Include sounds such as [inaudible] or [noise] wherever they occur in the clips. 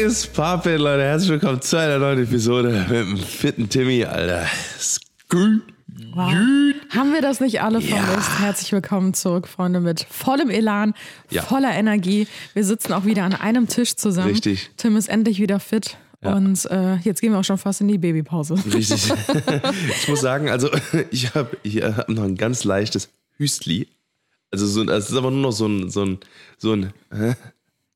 What is poppin', Leute? Herzlich willkommen zu einer neuen Episode mit dem fitten Timmy, Alter. Skü. Wow. Haben wir das nicht alle vermisst? Herzlich willkommen zurück, Freunde, mit vollem Elan, Ja. voller Energie. Wir sitzen auch wieder an einem Tisch zusammen. Richtig. Tim ist endlich wieder fit. Und äh, jetzt gehen wir auch schon fast in die Babypause. Richtig. [laughs] ich muss sagen, also [laughs] ich habe hab noch ein ganz leichtes Hüstli. Also so, es ist aber nur noch so ein, so ein, so ein,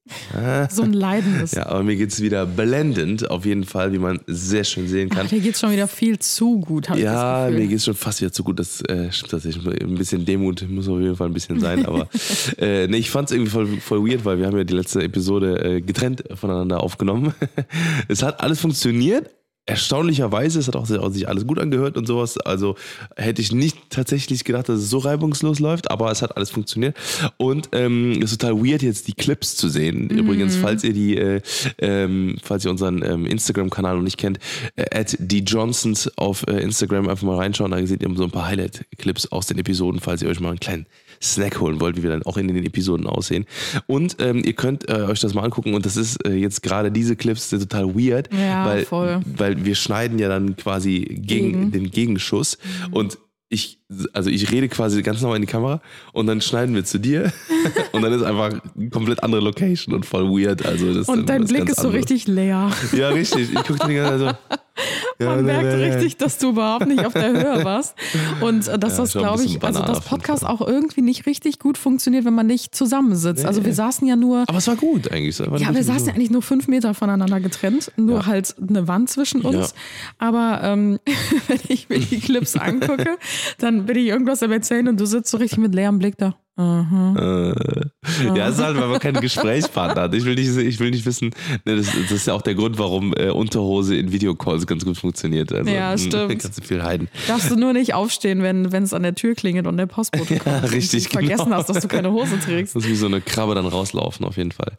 [laughs] So ein leidendes. ja, aber mir geht's wieder blendend, auf jeden Fall, wie man sehr schön sehen kann. Ach, dir geht's schon wieder viel zu gut, habe ich Ja, mir Gefühl. geht's schon fast wieder zu gut. Das äh, stimmt tatsächlich. Ein bisschen Demut muss auf jeden Fall ein bisschen sein. Aber [laughs] äh, nee, ich fand's irgendwie voll, voll weird, weil wir haben ja die letzte Episode äh, getrennt voneinander aufgenommen. [laughs] es hat alles funktioniert. Erstaunlicherweise, es hat auch, sich alles gut angehört und sowas. Also hätte ich nicht tatsächlich gedacht, dass es so reibungslos läuft, aber es hat alles funktioniert. Und ähm, es ist total weird, jetzt die Clips zu sehen. Übrigens, falls ihr die, äh, ähm, falls ihr unseren ähm, Instagram-Kanal noch nicht kennt, äh, at die Johnsons auf äh, Instagram einfach mal reinschauen. Da seht ihr so ein paar Highlight-Clips aus den Episoden, falls ihr euch mal einen kleinen Snack holen wollt, wie wir dann auch in den Episoden aussehen. Und ähm, ihr könnt äh, euch das mal angucken und das ist äh, jetzt gerade diese Clips sind total weird, Ja, weil, voll. weil wir schneiden ja dann quasi gegen, Gegen. den Gegenschuss und ich, also ich rede quasi ganz normal in die Kamera und dann schneiden wir zu dir [laughs] und dann ist einfach eine komplett andere Location und voll weird. Also das Und dein Blick ist so anderes. richtig leer. Ja, richtig. Ich gucke die ganze Zeit so. [laughs] Ja, Man nee, merkt nee, nee. richtig, dass du überhaupt nicht auf der Höhe [laughs] warst. Und äh, dass Ja, das, glaube ich, also das Podcast auch irgendwie nicht richtig gut funktioniert, wenn man nicht zusammensitzt. Also wir saßen ja nur Aber es war gut eigentlich. War Ja, wir saßen ja eigentlich nur fünf Meter voneinander getrennt, nur Ja. halt eine Wand zwischen uns. Ja. Aber ähm, wenn ich mir die Clips angucke, dann bin ich irgendwas Erzählen und du sitzt so richtig mit leerem Blick da. Aha. Äh, ja, es ist halt, weil man keinen Gesprächspartner hat. Ich will nicht, ich will nicht wissen, ne, das, das ist ja auch der Grund, warum äh, Unterhose in Videocalls ganz gut funktioniert. Also, Ja, mh, stimmt. Kannst du viel heiden. Darfst du nur nicht aufstehen, wenn es an der Tür klingelt und der Postbote kommt. und richtig, du vergessen genau. hast, dass du keine Hose trägst. Das ist wie so eine Krabbe dann rauslaufen, auf jeden Fall.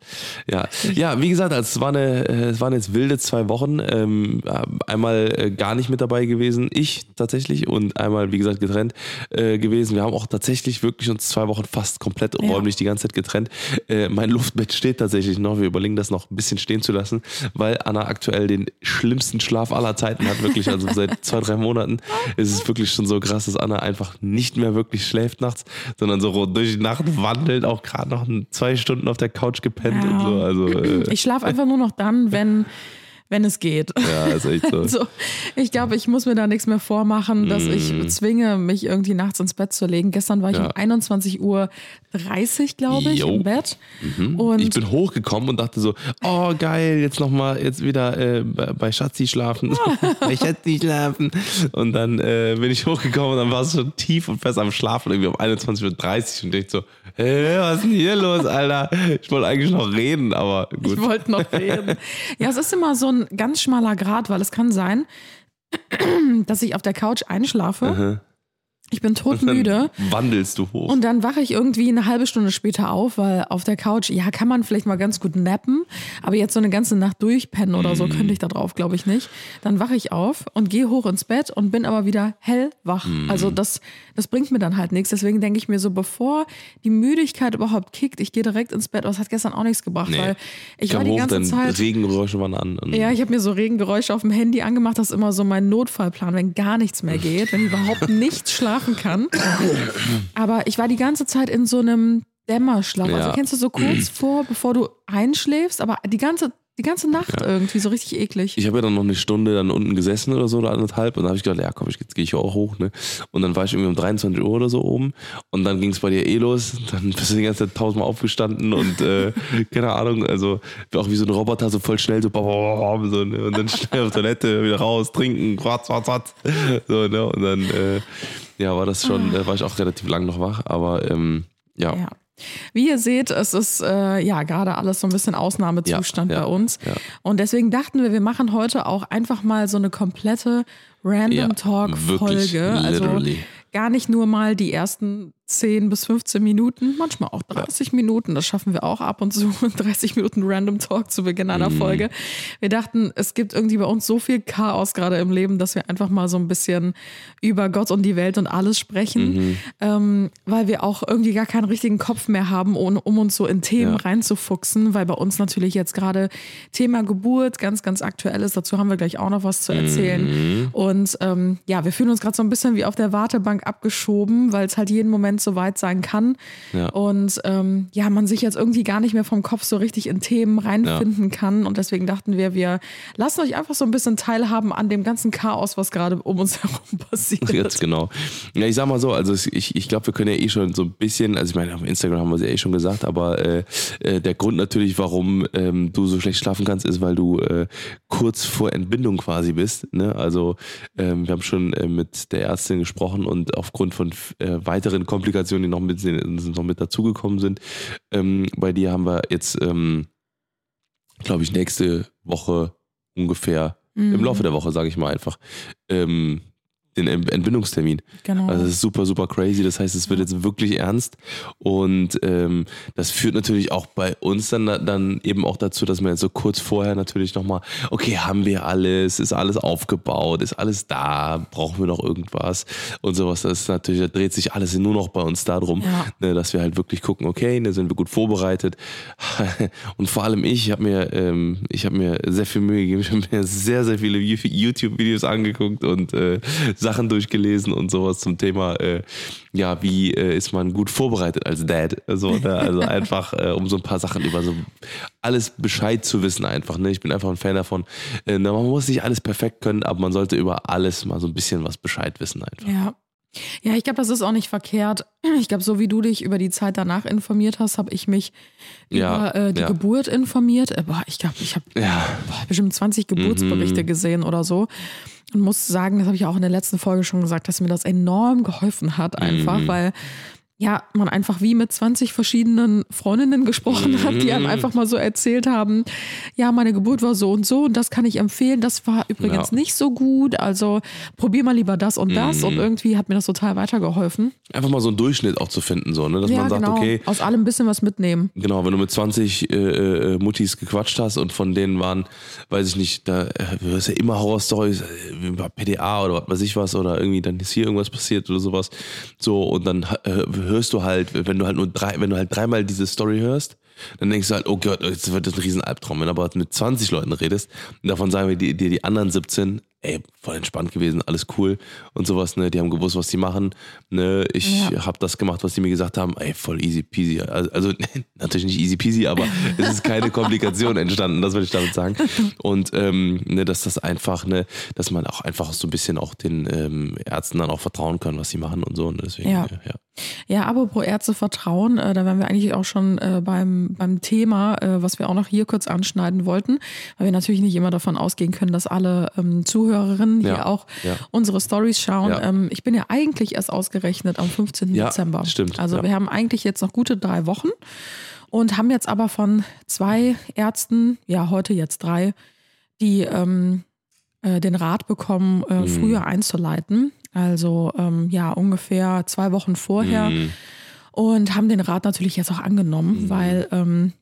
Ja, ja wie gesagt, also es, war eine, äh, es waren jetzt wilde zwei Wochen. Ähm, einmal äh, gar nicht mit dabei gewesen, ich tatsächlich, und einmal, wie gesagt, getrennt äh, gewesen. Wir haben auch tatsächlich wirklich uns zwei Wochen fast komplett Ja. räumlich die ganze Zeit getrennt. Äh, mein Luftbett steht tatsächlich noch. Wir überlegen das noch ein bisschen stehen zu lassen, weil Anna aktuell den schlimmsten Schlaf aller Zeiten hat. Wirklich, also seit [laughs] zwei, drei Monaten ist es wirklich schon so krass, dass Anna einfach nicht mehr wirklich schläft nachts, sondern so durch die Nacht wandelt, auch gerade noch zwei Stunden auf der Couch gepennt Ja. und so. Also, äh, Ich schlafe einfach nur noch dann, wenn wenn es geht. ja, ist echt so. [laughs] Also, ich glaube, ich muss mir da nichts mehr vormachen, dass ich zwinge, mich irgendwie nachts ins Bett zu legen. Gestern war ich Mm. Ja. um 21 Uhr 30, glaube ich, Jo. im Bett. Und ich bin hochgekommen und dachte so, oh geil, jetzt nochmal, jetzt wieder äh, bei Schatzi schlafen, [laughs] bei Schatzi schlafen. Und dann äh, bin ich hochgekommen und dann war es schon tief und fest am Schlafen, irgendwie um 21.30 Uhr und dachte so, hä, was ist denn hier los, Alter? Ich wollte eigentlich noch reden, aber gut. ich wollte noch reden. [laughs] Ja, es ist immer so ein ganz schmaler Grad, weil es kann sein, [clears throat] dass ich auf der Couch einschlafe. Ich bin todmüde. Wandelst du hoch. Und dann wache ich irgendwie eine halbe Stunde später auf, weil auf der Couch, ja, kann man vielleicht mal ganz gut nappen, aber jetzt so eine ganze Nacht durchpennen oder so könnte ich da drauf, glaube ich nicht. Dann wache ich auf und gehe hoch ins Bett und bin aber wieder hellwach. Also das, das bringt mir dann halt nichts. Deswegen denke ich mir so, bevor die Müdigkeit überhaupt kickt, ich gehe direkt ins Bett. Aber das hat gestern auch nichts gebracht, Nee. weil ich kam war die hoch, ganze Zeit. Regengeräusche waren an. Ja, ich habe mir so Regengeräusche auf dem Handy angemacht. Das ist immer so mein Notfallplan, wenn gar nichts mehr [laughs] geht, wenn überhaupt nicht schlafen kann. Aber ich war die ganze Zeit in so einem Dämmerschlaf. Also Ja. kennst du so kurz vor, bevor du einschläfst, aber die ganze, die ganze Nacht irgendwie so richtig eklig. Ich habe ja dann noch eine Stunde dann unten gesessen oder so oder anderthalb und dann habe ich gedacht, ja komm, ich- jetzt gehe ich auch hoch, ne? Und dann war ich irgendwie um 23 Uhr oder so oben und dann ging es bei dir eh los. Dann bist du die ganze Zeit tausendmal aufgestanden und äh, [laughs] keine Ahnung, also auch wie so ein Roboter, so voll schnell, so, so ne? und dann schnell auf Toilette, wieder raus, trinken, ratz, ratz, ratz. So, ne? Und dann äh, ja, war das schon, äh, war ich auch relativ lang noch wach, aber ähm, ja. Ja. Wie ihr seht, es ist äh, ja gerade alles so ein bisschen Ausnahmezustand Ja, ja, bei uns. ja. Und deswegen dachten wir, wir machen heute auch einfach mal so eine komplette Random Talk wirklich, Folge. Also gar nicht nur mal die ersten 10 bis 15 Minuten, manchmal auch 30 Minuten. Das schaffen wir auch ab und zu. [laughs] 30 Minuten Random Talk zu Beginn einer Mhm. Folge. Wir dachten, es gibt irgendwie bei uns so viel Chaos gerade im Leben, dass wir einfach mal so ein bisschen über Gott und die Welt und alles sprechen, Mhm. ähm, weil wir auch irgendwie gar keinen richtigen Kopf mehr haben, um, um uns so in Themen Ja. reinzufuchsen, weil bei uns natürlich jetzt gerade Thema Geburt ganz, ganz aktuell ist. Dazu haben wir gleich auch noch was zu erzählen. Mhm. Und ähm, ja, wir fühlen uns gerade so ein bisschen wie auf der Wartebank abgeschoben, weil es halt jeden Moment so weit sein kann. Ja. Und ähm, ja, man sich jetzt irgendwie gar nicht mehr vom Kopf so richtig in Themen reinfinden kann. Und deswegen dachten wir, wir lassen euch einfach so ein bisschen teilhaben an dem ganzen Chaos, was gerade um uns [laughs] herum passiert. Jetzt genau. Ja, ich sag mal so, also ich, ich glaube, wir können ja eh schon so ein bisschen, also ich meine, auf Instagram haben wir es ja eh schon gesagt, aber äh, äh, der Grund natürlich, warum ähm, du so schlecht schlafen kannst, ist, weil du äh, kurz vor Entbindung quasi bist. Ne? Also ähm, wir haben schon äh, mit der Ärztin gesprochen und aufgrund von äh, weiteren Komplikationen, die noch mit, noch mit dazugekommen sind, ähm, bei dir haben wir jetzt, ähm, glaube ich, nächste Woche ungefähr, Mhm. im Laufe der Woche, sage ich mal einfach, ähm, den Ent- Entbindungstermin. Genau. Also das ist super, super crazy. Das heißt, es wird jetzt wirklich ernst. Und ähm, das führt natürlich auch bei uns dann, dann eben auch dazu, dass man jetzt so kurz vorher natürlich nochmal, okay, haben wir alles, ist alles aufgebaut, ist alles da, brauchen wir noch irgendwas und sowas. Das ist natürlich, da dreht sich alles nur noch bei uns darum, Ja. ne, dass wir halt wirklich gucken, okay, da sind wir gut vorbereitet. [laughs] Und vor allem ich, ich habe mir, ähm, ich habe mir sehr viel Mühe gegeben, ich habe mir sehr, sehr viele YouTube-Videos angeguckt und äh, Sachen durchgelesen und sowas zum Thema, äh, ja, wie äh, ist man gut vorbereitet als Dad? Also, ne? also [laughs] einfach, äh, um so ein paar Sachen über so alles Bescheid zu wissen einfach. Ne? Ich bin einfach ein Fan davon. Äh, man muss nicht alles perfekt können, aber man sollte über alles mal so ein bisschen was Bescheid wissen einfach. Ja. Ja, ich glaube, das ist auch nicht verkehrt. [clears throat] Ich glaube, so wie du dich über die Zeit danach informiert hast, habe ich mich Ja, über äh, die ja. Geburt informiert. Äh, boah, ich glaube, ich habe Ja. bestimmt 20 Geburtsberichte Mhm. gesehen oder so. Und muss sagen, das habe ich auch in der letzten Folge schon gesagt, dass mir das enorm geholfen hat, einfach, Mhm. weil ja, man einfach wie mit 20 verschiedenen Freundinnen gesprochen hat, die Mhm. einem einfach mal so erzählt haben, ja, meine Geburt war so und so und das kann ich empfehlen. Das war übrigens Ja. nicht so gut. Also probier mal lieber das und das. Mhm. Und irgendwie hat mir das total weitergeholfen. Einfach mal so einen Durchschnitt auch zu finden, so, ne? dass ja, man sagt, genau. okay, Aus allem ein bisschen was mitnehmen. Genau, wenn du mit 20 äh, äh, Muttis gequatscht hast und von denen waren, weiß ich nicht, da äh, du hörst ja immer Horrorstories äh, PDA oder was weiß ich was oder irgendwie dann ist hier irgendwas passiert oder sowas. So und dann äh, hörst du halt, wenn du halt nur drei, wenn du halt dreimal diese Story hörst, dann denkst du halt, oh Gott, jetzt wird das ein riesen Albtraum. Wenn du aber mit 20 Leuten redest davon sagen wir dir die anderen 17, ey, voll entspannt gewesen, alles cool und sowas, ne, die haben gewusst, was die machen, ne, ich Ja. habe das gemacht, was die mir gesagt haben, ey, voll easy peasy. Also, also [laughs] natürlich nicht easy peasy, aber [laughs] es ist keine Komplikation entstanden, das würde ich damit sagen. Und ähm, ne, dass das einfach, ne, dass man auch einfach so ein bisschen auch den ähm, Ärzten dann auch vertrauen kann, was sie machen und so. Und deswegen, Ja. ja. ja. Ja, apropos Ärzte vertrauen, äh, da wären wir eigentlich auch schon äh, beim, beim Thema, äh, was wir auch noch hier kurz anschneiden wollten, weil wir natürlich nicht immer davon ausgehen können, dass alle ähm, Zuhörerinnen Ja, hier auch ja. unsere Stories schauen. Ähm, ich bin ja eigentlich erst ausgerechnet am 15. Ja, Dezember. stimmt, Also wir haben eigentlich jetzt noch gute drei Wochen und haben jetzt aber von zwei Ärzten, ja heute jetzt drei, die ähm, äh, den Rat bekommen, äh, Mhm. früher einzuleiten. Also ähm, ja, ungefähr zwei Wochen vorher. Mhm. Und haben den Rat natürlich jetzt auch angenommen, Mhm. weil ähm,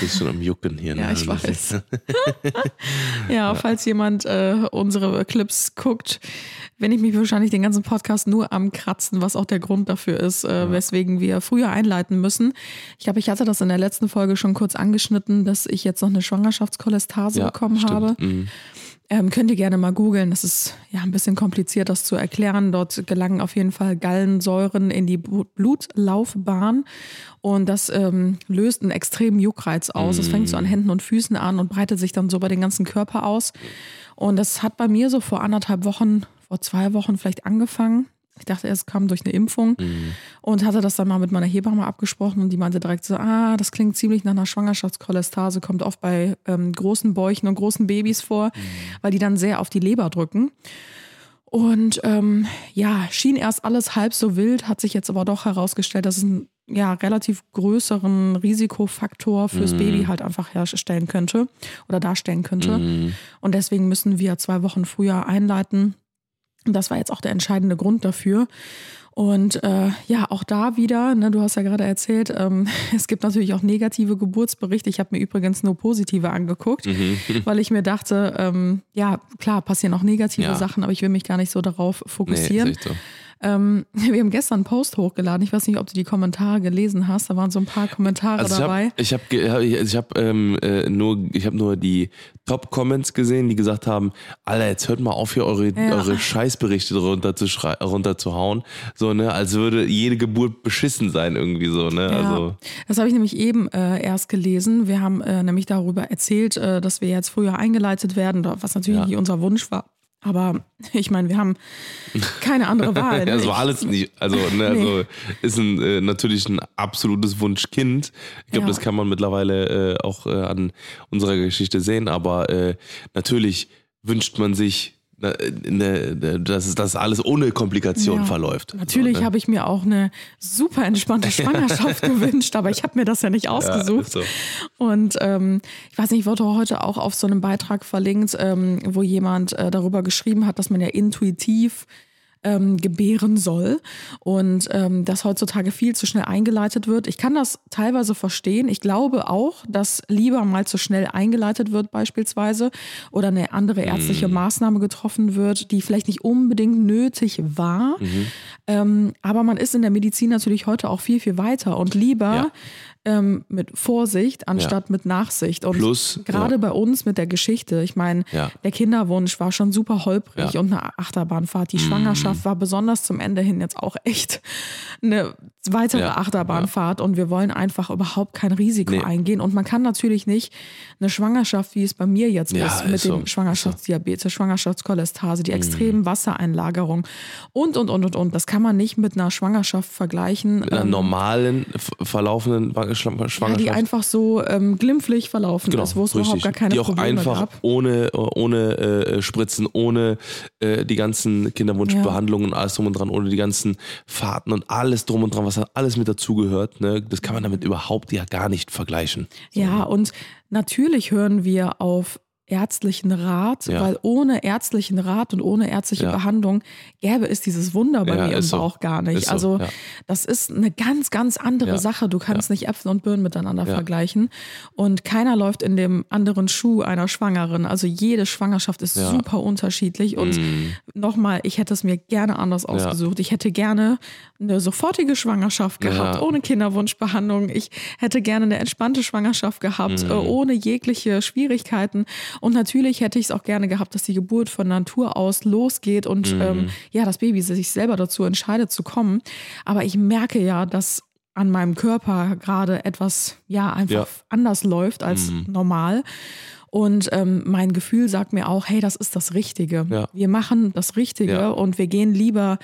Bist schon am Jucken hier. Ja, ne? ich weiß. [laughs] ja, falls jemand äh, unsere Clips guckt, wenn ich mich wahrscheinlich den ganzen Podcast nur am Kratzen, was auch der Grund dafür ist, äh, weswegen wir früher einleiten müssen. Ich glaube, ich hatte das in der letzten Folge schon kurz angeschnitten, dass ich jetzt noch eine Schwangerschaftskolestase bekommen stimmt. habe. Mhm. Ähm, könnt ihr gerne mal googeln. Das ist ja ein bisschen kompliziert, das zu erklären. Dort gelangen auf jeden Fall Gallensäuren in die Blutlaufbahn und das ähm, löst einen extremen Juckreiz aus. Das fängt so an Händen und Füßen an und breitet sich dann so über den ganzen Körper aus. Und das hat bei mir so vor anderthalb Wochen, vor zwei Wochen vielleicht angefangen. Ich dachte, es kam durch eine Impfung und hatte das dann mal mit meiner Hebamme abgesprochen und die meinte direkt so, ah, das klingt ziemlich nach einer Schwangerschaftskolestase, kommt oft bei ähm, großen Bäuchen und großen Babys vor, weil die dann sehr auf die Leber drücken. Und ähm, ja, schien erst alles halb so wild, hat sich jetzt aber doch herausgestellt, dass es einen ja, relativ größeren Risikofaktor fürs Baby halt einfach herstellen könnte oder darstellen könnte. Mhm. Und deswegen müssen wir zwei Wochen früher einleiten. Und das war jetzt auch der entscheidende Grund dafür. Und äh, ja, auch da wieder, ne, du hast ja gerade erzählt, ähm, [laughs] es gibt natürlich auch negative Geburtsberichte. Ich habe mir übrigens nur positive angeguckt, [laughs] weil ich mir dachte, ähm, ja, klar, passieren auch negative Ja. Sachen, aber ich will mich gar nicht so darauf fokussieren. so. Ähm, [laughs] wir haben gestern einen Post hochgeladen. Ich weiß nicht, ob du die Kommentare gelesen hast. Da waren so ein paar Kommentare Also ich dabei. habe ich hab, ge- hab- ich- hab, ähm, äh, nur, ich hab nur die Top-Comments gesehen, die gesagt haben, Alter, jetzt hört mal auf, hier eure, Ja. eure [laughs] Scheißberichte runterzuhauen. So, ne, als würde jede Geburt beschissen sein irgendwie so, ne? Ja, Also, das habe ich nämlich eben äh, erst gelesen. Wir haben äh, nämlich darüber erzählt, äh, dass wir jetzt früher eingeleitet werden, was natürlich Ja. nicht unser Wunsch war. Aber ich meine, wir haben keine andere [laughs] Wahl. ja, ne? das war alles nicht, also, ne, also ist ein, äh, natürlich ein absolutes Wunschkind. Ich glaube, Ja. das kann man mittlerweile äh, auch äh, an unserer Geschichte sehen, aber äh, natürlich wünscht man sich, dass das alles ohne Komplikation Ja. verläuft. Natürlich So, ne? habe ich mir auch eine super entspannte [laughs] Schwangerschaft gewünscht, aber ich habe mir das ja nicht ausgesucht. ist so. Und ähm, ich weiß nicht, ich wurde heute auch auf so einem Beitrag verlinkt, ähm, wo jemand äh, darüber geschrieben hat, dass man ja intuitiv ähm, gebären soll und ähm, das heutzutage viel zu schnell eingeleitet wird. Ich kann das teilweise verstehen. Ich glaube auch, dass lieber mal zu schnell eingeleitet wird beispielsweise oder eine andere ärztliche Maßnahme getroffen wird, die vielleicht nicht unbedingt nötig war. Ähm, aber man ist in der Medizin natürlich heute auch viel, viel weiter und lieber Ja. Ähm, mit Vorsicht anstatt mit Nachsicht. Und Plus, gerade ja. bei uns mit der Geschichte, ich meine, Ja. der Kinderwunsch war schon super holprig Ja. und eine Achterbahnfahrt. Die Schwangerschaft war besonders zum Ende hin jetzt auch echt eine weitere Ja. Achterbahnfahrt und wir wollen einfach überhaupt kein Risiko Nee. eingehen. Und man kann natürlich nicht eine Schwangerschaft, wie es bei mir jetzt Ja, ist, mit ist so. dem Schwangerschaftsdiabetes, Schwangerschaftskolestase, die extremen Wassereinlagerung und, und, und, und, und. Das kann man nicht mit einer Schwangerschaft vergleichen. Mit einer ähm, normalen, verlaufenden Wa- Schla- ja, Schwangerschaft. die einfach so ähm, glimpflich verlaufen ist, wo es überhaupt richtig. gar keine Die auch Probleme einfach gab. ohne, ohne äh, Spritzen, ohne äh, die ganzen Kinderwunschbehandlungen und alles drum und dran, ohne die ganzen Fahrten und alles drum und dran, was da alles mit dazugehört, ne, das kann man damit überhaupt ja gar nicht vergleichen. Ja, und natürlich hören wir auf ärztlichen Rat, Ja. weil ohne ärztlichen Rat und ohne ärztliche Ja. Behandlung gäbe es dieses Wunder bei Ja, mir im ist so. Bauch gar nicht. So, also das ist eine ganz, ganz andere. Sache. Du kannst nicht Äpfel und Birnen miteinander vergleichen. Und keiner läuft in dem anderen Schuh einer Schwangeren. Also jede Schwangerschaft ist super unterschiedlich. Und Mm. nochmal, ich hätte es mir gerne anders ausgesucht. Ich hätte gerne eine sofortige Schwangerschaft gehabt, ohne Kinderwunschbehandlung. Ich hätte gerne eine entspannte Schwangerschaft gehabt, Mhm. ohne jegliche Schwierigkeiten. Und natürlich hätte ich es auch gerne gehabt, dass die Geburt von Natur aus losgeht und Mhm. ähm, ja, das Baby sich selber dazu entscheidet zu kommen. Aber ich merke ja, dass an meinem Körper gerade etwas ja einfach Ja. Mhm. anders läuft als normal. Und ähm, mein Gefühl sagt mir auch, hey, das ist das Richtige. Ja. Wir machen das Richtige Ja. und wir gehen lieber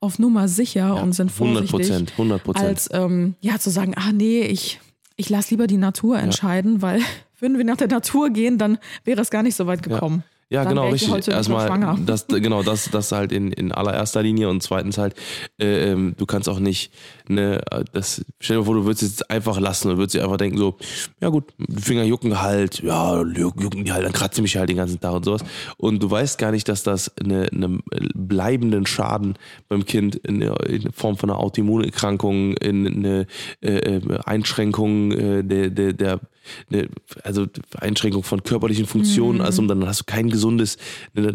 auf Nummer sicher und sind 100 vorsichtig, Prozent, 100 Prozent. als ähm, ja zu sagen, ah nee, ich, ich lasse lieber die Natur entscheiden, weil würden wir nach der Natur gehen, dann wäre es gar nicht so weit gekommen. Ja, genau, wäre ich richtig. Erstmal, das, genau, das, das halt in, in allererster Linie und zweitens halt, äh, ähm, du kannst auch nicht, ne, das, stell dir vor, du würdest es jetzt einfach lassen und würdest dir einfach denken, so, ja gut, die Finger jucken halt, ja, jucken die halt, dann kratze mich halt den ganzen Tag und sowas. Und du weißt gar nicht, dass das eine, eine bleibenden Schaden beim Kind in, in Form von einer Autoimmunerkrankung, in eine äh, äh, Einschränkung äh, der, der, der eine, also Einschränkung von körperlichen Funktionen, Mhm. also dann hast du kein gesundes, ne,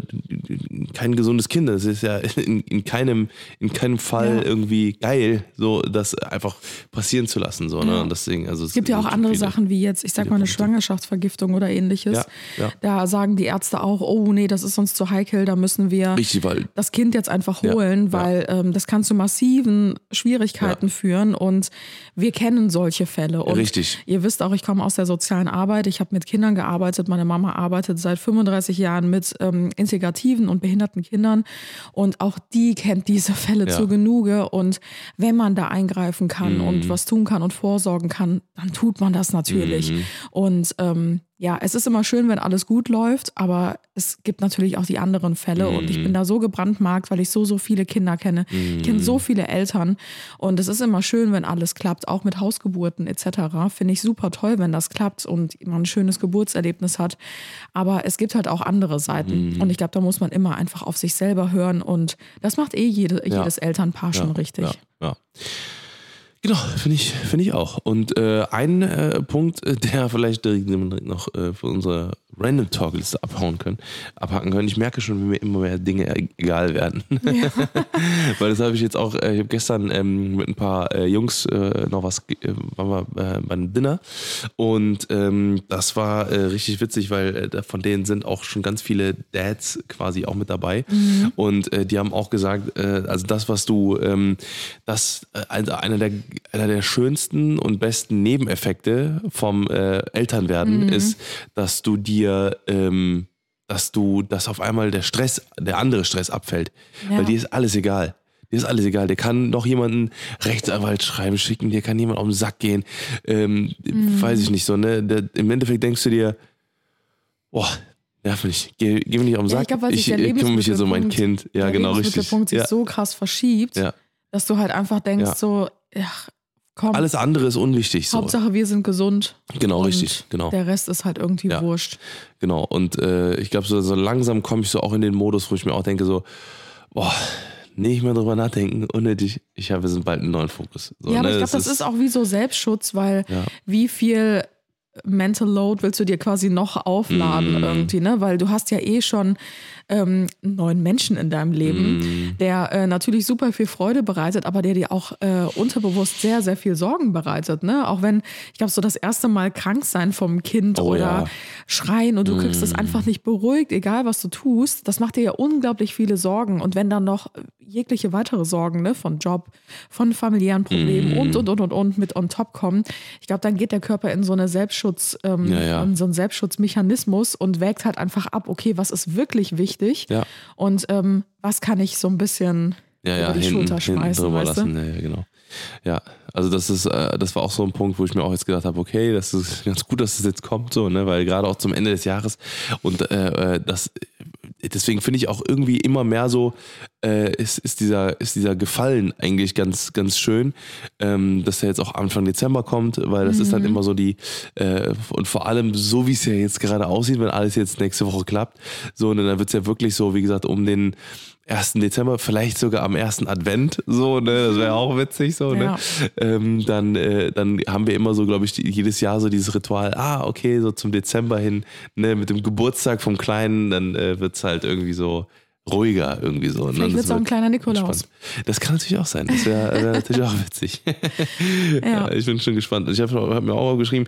kein gesundes Kind. Das ist ja in, in keinem, in keinem Fall Ja. irgendwie geil, so das einfach passieren zu lassen. So, ne? Und deswegen, also Es gibt ja auch andere Sachen wie jetzt, ich sag mal, eine Schwangerschaftsvergiftung oder ähnliches. Ja, ja. Da sagen die Ärzte auch, oh nee, das ist uns zu heikel, da müssen wir Richtig, weil das Kind jetzt einfach Ja, holen, ja. weil ähm, das kann zu massiven Schwierigkeiten führen und wir kennen solche Fälle. Und Richtig. Ihr wisst auch, ich komme aus der sozialen Arbeit, ich habe mit Kindern gearbeitet, meine Mama arbeitet seit 35 Jahren mit ähm, integrativen und behinderten Kindern und auch die kennt diese Fälle Ja. zu Genüge und wenn man da eingreifen kann Mhm. und was tun kann und vorsorgen kann, dann tut man das natürlich. Und ähm, ja, es ist immer schön, wenn alles gut läuft, aber es gibt natürlich auch die anderen Fälle und ich bin da so gebrandmarkt, weil ich so, so viele Kinder kenne. Ich kenne so viele Eltern und es ist immer schön, wenn alles klappt, auch mit Hausgeburten etc. Finde ich super toll, wenn das klappt und man ein schönes Geburtserlebnis hat. Aber es gibt halt auch andere Seiten und ich glaube, da muss man immer einfach auf sich selber hören und das macht eh jede, jedes Elternpaar schon richtig. Ja, ja. Genau, finde ich, finde ich auch. Und äh, ein äh, Punkt, äh, der vielleicht direkt noch äh, für unsere Random Talkliste abhauen können, abhaken können. Ich merke schon, wie mir immer mehr Dinge e-, egal werden. Ja. [laughs] Weil das habe ich jetzt auch, äh, ich habe gestern ähm, mit ein paar äh, Jungs äh, noch was, äh, waren wir äh, bei einem Dinner und ähm, das war richtig witzig, weil von denen sind auch schon ganz viele Dads quasi auch mit dabei Mhm. und die haben auch gesagt, äh, also das, was du, ähm, das, also einer der, einer der schönsten und besten Nebeneffekte vom äh, Elternwerden Mhm. ist, dass du dir, ähm, dass du, dass auf einmal der Stress, der andere Stress abfällt. Ja. Weil dir ist alles egal. Dir ist alles egal. Der kann noch jemanden Rechtsanwalt schreiben, schicken, dir kann jemand auf den Sack gehen. Ähm, Mhm. Weiß ich nicht so, ne? Der, Im Endeffekt denkst du dir, boah, nerv mich, geh, geh mir nicht auf den Ja, Sack. ich glaube, weil sich der äh, kümmere mich jetzt um mein Kind. Ja, der genau, richtig. Lebensmittelpunkt sich Ja, so krass verschiebt, ja. dass du halt einfach denkst Ja. so, ja, komm, Alles andere ist unwichtig. So. Hauptsache wir sind gesund. Genau, richtig, genau. Der Rest ist halt irgendwie Ja. wurscht. Genau. Und äh, ich glaube, so, so langsam komme ich so auch in den Modus, wo ich mir auch denke, so, boah, nicht mehr drüber nachdenken, unnötig. Ich habe, wir sind bald einen neuen Fokus. So, ja, aber ne, ich glaube, das ist auch wie so Selbstschutz, weil Ja. wie viel Mental Load willst du dir quasi noch aufladen Mm. irgendwie, ne? Weil du hast ja eh schon ähm, neuen Menschen in deinem Leben, Mm. der äh, natürlich super viel Freude bereitet, aber der dir auch äh, unterbewusst sehr, sehr viel Sorgen bereitet, ne? Auch wenn, ich glaube, so das erste Mal krank sein vom Kind Oh oder ja. schreien und du kriegst es einfach nicht beruhigt, egal was du tust, das macht dir ja unglaublich viele Sorgen. Und wenn dann noch jegliche weitere Sorgen, ne, von Job, von familiären Problemen Mhm. und, und, und, und, und mit on top kommen, ich glaube, dann geht der Körper in so eine Selbstschutz, ähm, Ja, ja. in so einen Selbstschutzmechanismus und wägt halt einfach ab, okay, was ist wirklich wichtig Ja. und ähm, was kann ich so ein bisschen ja, ja, über die hinten, Schulter hinten schmeißen, drüber weißt du? lassen. Ja, ja, genau. Ja, also das ist, äh, das war auch so ein Punkt, wo ich mir auch jetzt gedacht habe, okay, das ist [laughs] ganz gut, dass das jetzt kommt, so, ne, weil gerade auch zum Ende des Jahres und äh, äh, das, deswegen finde ich auch irgendwie immer mehr so, äh, ist, ist dieser, ist dieser Gefallen eigentlich ganz, ganz schön, ähm, dass er jetzt auch Anfang Dezember kommt, weil das ist dann Mhm. immer so die, äh, und vor allem so wie es ja jetzt gerade aussieht, wenn alles jetzt nächste Woche klappt, so, und dann wird es ja wirklich so, wie gesagt, um den 1. Dezember, vielleicht sogar am ersten Advent, so, ne, das wäre auch witzig, so, ne, Ja. ähm, dann, äh, dann haben wir immer so, glaube ich, die, jedes Jahr so dieses Ritual, ah, okay, so zum Dezember hin, ne, mit dem Geburtstag vom Kleinen, dann äh, wird's halt irgendwie so ruhiger irgendwie so. ne? Vielleicht Das wird's auch ein wird kleiner Nikolaus. entspannt. Das kann natürlich auch sein. Das wäre wär [laughs] natürlich auch witzig. [laughs] ja. ich bin schon gespannt. Ich habe hab mir auch mal geschrieben,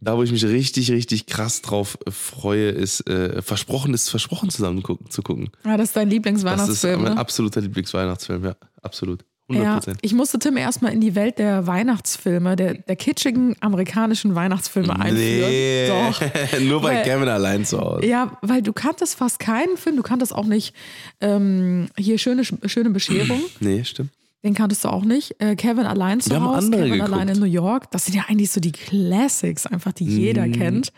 da wo ich mich richtig, richtig krass drauf freue, ist äh, Versprochen ist Versprochen zusammen zu gucken. Ja, das ist dein Das ist Lieblingsweihnachtsfilm, mein ne? absoluter Lieblingsweihnachtsfilm, ja, absolut. 100 Ja, ich musste Tim erstmal in die Welt der Weihnachtsfilme, der, der kitschigen amerikanischen Weihnachtsfilme einführen. Nee, Doch. [laughs] nur bei Weil- Kevin allein zu Hause. Ja, weil du kanntest fast keinen Film, du kanntest auch nicht ähm, hier schöne, schöne Bescherung, [clears throat] Nee, stimmt. den kanntest du auch nicht. Äh, Kevin allein zu Hause, Kevin geguckt. allein in New York, das sind ja eigentlich so die Classics, einfach die jeder Mhm. kennt.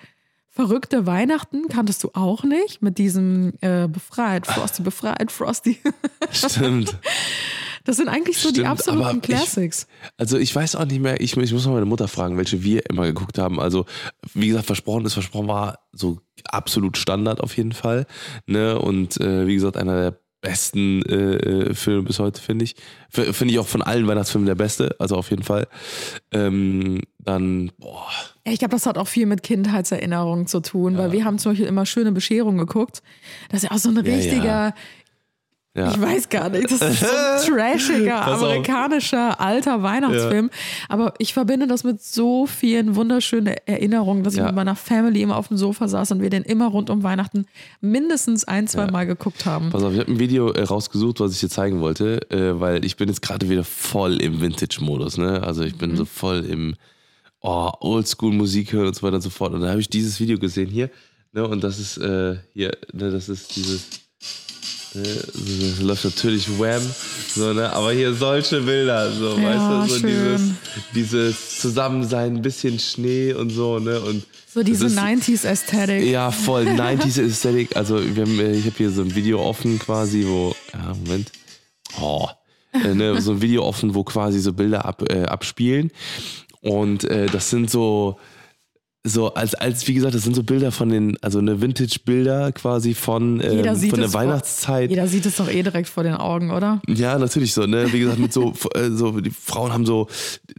Verrückte Weihnachten kanntest du auch nicht mit diesem äh, befreit, Frosty befreit, Frosty. Stimmt. [laughs] Das sind eigentlich so die Stimmt, absoluten aber ich- Classics. Also ich weiß auch nicht mehr, ich, ich muss mal meine Mutter fragen, welche wir immer geguckt haben. Also wie gesagt, versprochen ist versprochen war so absolut Standard auf jeden Fall. Ne? Und äh, wie gesagt, einer der besten äh, äh, Filme bis heute, finde ich. Finde ich auch von allen Weihnachtsfilmen der beste, also auf jeden Fall. Ähm, dann, boah, Ja, Ich glaube, das hat auch viel mit Kindheitserinnerungen zu tun, weil wir haben zum Beispiel immer schöne Bescherung geguckt. Das ist ja auch so ein Ja, richtiger, ja. ja. Ich weiß gar nicht, das ist so ein [laughs] trashiger, amerikanischer, alter Weihnachtsfilm. Aber ich verbinde das mit so vielen wunderschönen Erinnerungen, dass ich Ja. mit meiner Family immer auf dem Sofa saß und wir den immer rund um Weihnachten mindestens ein, zwei Mal geguckt haben. Pass auf, ich habe ein Video äh, rausgesucht, was ich dir zeigen wollte, äh, weil ich bin jetzt gerade wieder voll im Vintage-Modus, ne? Also ich bin so voll im oh, Oldschool-Musik hören und so weiter und so fort. Und da habe ich dieses Video gesehen hier, ne? Und das ist äh, hier, ne, das ist dieses. Ne, das läuft natürlich Wham, so, ne? Aber hier solche Bilder, so, Ja, weißt du, so schön. dieses, dieses Zusammensein, ein bisschen Schnee und so, ne? Und So diese Das ist- 90s-Ästhetik. Ja, voll 90s Aesthetic. Also wir haben, äh, ich habe hier so ein Video offen quasi, wo, ja, Moment. Oh. Äh, ne, so ein Video offen, wo quasi so Bilder ab, äh, abspielen. Und äh, das sind so, so als, als, wie gesagt, das sind so Bilder von den, also eine Vintage-Bilder quasi von, ähm, von der es vor- Weihnachtszeit. Jeder sieht es doch eh direkt vor den Augen, oder? Ja, natürlich so, ne? Wie gesagt, mit so, [laughs] äh, so die Frauen haben so,